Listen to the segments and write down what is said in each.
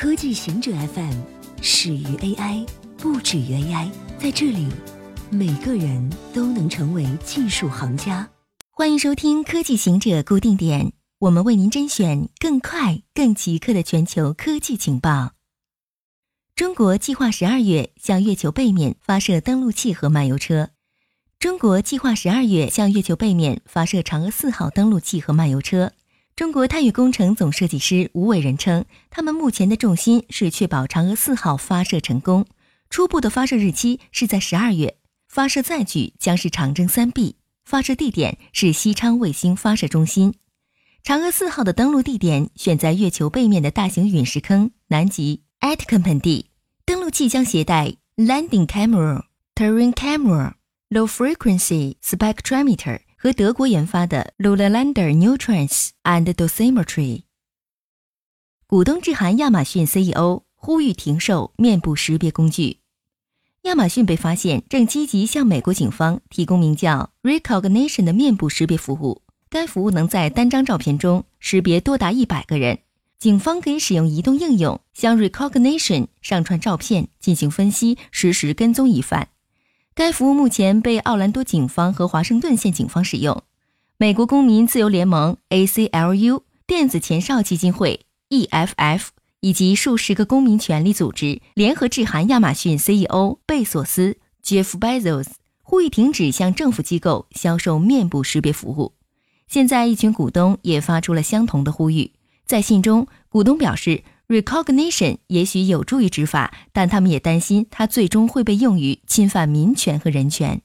科技行者 FM 始于 AI，不止于 AI。在这里，每个人都能成为技术行家。欢迎收听科技行者固定点，我们为您甄选更快、更即刻的全球科技情报。中国计划十二月向月球背面发射登陆器和漫游车。中国计划十二月向月球背面发射嫦娥四号登陆器和漫游车。中国探月工程总设计师吴伟仁称，他们目前的重心是确保嫦娥四号发射成功。初步的发射日期是在十二月，发射载具将是长征三 B，发射地点是西昌卫星发射中心。嫦娥四号的登陆地点选在月球背面的大型陨石坑南极 Atacama 盆地。登陆器将携带 Landing Camera、Terrain Camera。Low Frequency Spectrometer 和德国研发的 Lunar Lander Nutrients and Dosimetry。股东致函亚马逊 CEO，呼吁停售面部识别工具。亚马逊被发现正积极向美国警方提供名叫 Recognition 的面部识别服务。该服务能在单张照片中识别多达一百个人。警方可以使用移动应用向 Recognition 上传照片进行分析，实时跟踪疑犯。该服务目前被奥兰多警方和华盛顿县警方使用。美国公民自由联盟 （ACLU）、电子前哨基金会 （EFF） 以及数十个公民权利组织联合致函亚马逊 CEO 贝索斯 （Jeff Bezos），呼吁停止向政府机构销售面部识别服务。现在，一群股东也发出了相同的呼吁。在信中，股东表示。Recognition 也许有助于执法，但他们也担心它最终会被用于侵犯民权和人权。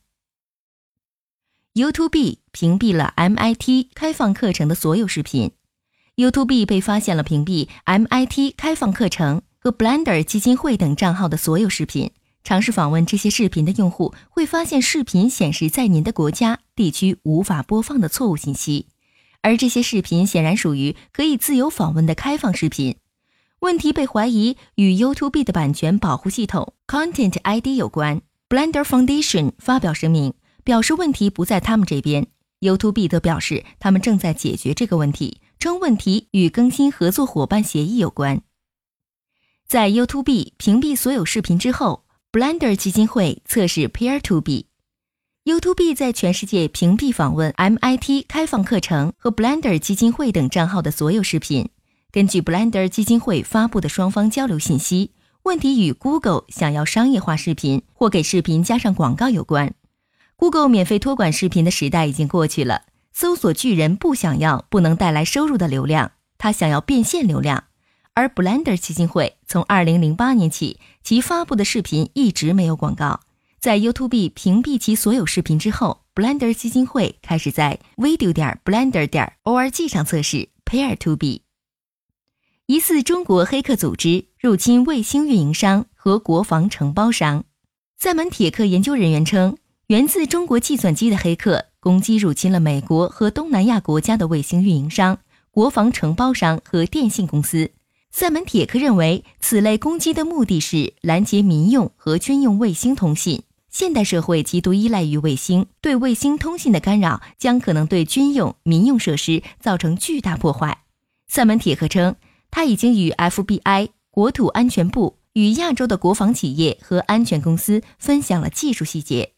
YouTube 屏蔽了 MIT 开放课程的所有视频。YouTube 被发现了屏蔽 MIT 开放课程和 Blender 基金会等账号的所有视频。尝试访问这些视频的用户会发现，视频显示在您的国家地区无法播放的错误信息，而这些视频显然属于可以自由访问的开放视频。问题被怀疑与 YouTube 的版权保护系统 Content ID 有关。Blender Foundation 发表声明，表示问题不在他们这边。YouTube 则表示他们正在解决这个问题，称问题与更新合作伙伴协议有关。在 YouTube 屏蔽所有视频之后，Blender 基金会测试 Peer-to-Be。YouTube 在全世界屏蔽访问 MIT 开放课程和 Blender 基金会等账号的所有视频。根据 Blender 基金会发布的双方交流信息，问题与 Google 想要商业化视频或给视频加上广告有关。Google 免费托管视频的时代已经过去了，搜索巨人不想要不能带来收入的流量，他想要变现流量。而 Blender 基金会从2008年起，其发布的视频一直没有广告。在 YouTube 屏蔽其所有视频之后，Blender 基金会开始在 Video 点 Blender 点 org 上测试 Peer to Be。疑似中国黑客组织入侵卫星运营商和国防承包商。赛门铁克研究人员称，源自中国计算机的黑客攻击入侵了美国和东南亚国家的卫星运营商、国防承包商和电信公司。赛门铁克认为，此类攻击的目的是拦截民用和军用卫星通信。现代社会极度依赖于卫星，对卫星通信的干扰将可能对军用、民用设施造成巨大破坏。赛门铁克称。他已经与 FBI、国土安全部、与亚洲的国防企业和安全公司分享了技术细节。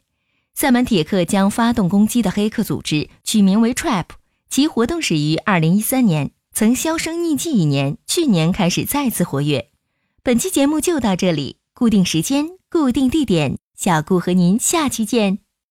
塞门铁克将发动攻击的黑客组织取名为 Trap，其活动始于2013年，曾销声匿迹一年，去年开始再次活跃。本期节目就到这里，固定时间，固定地点，小顾和您下期见。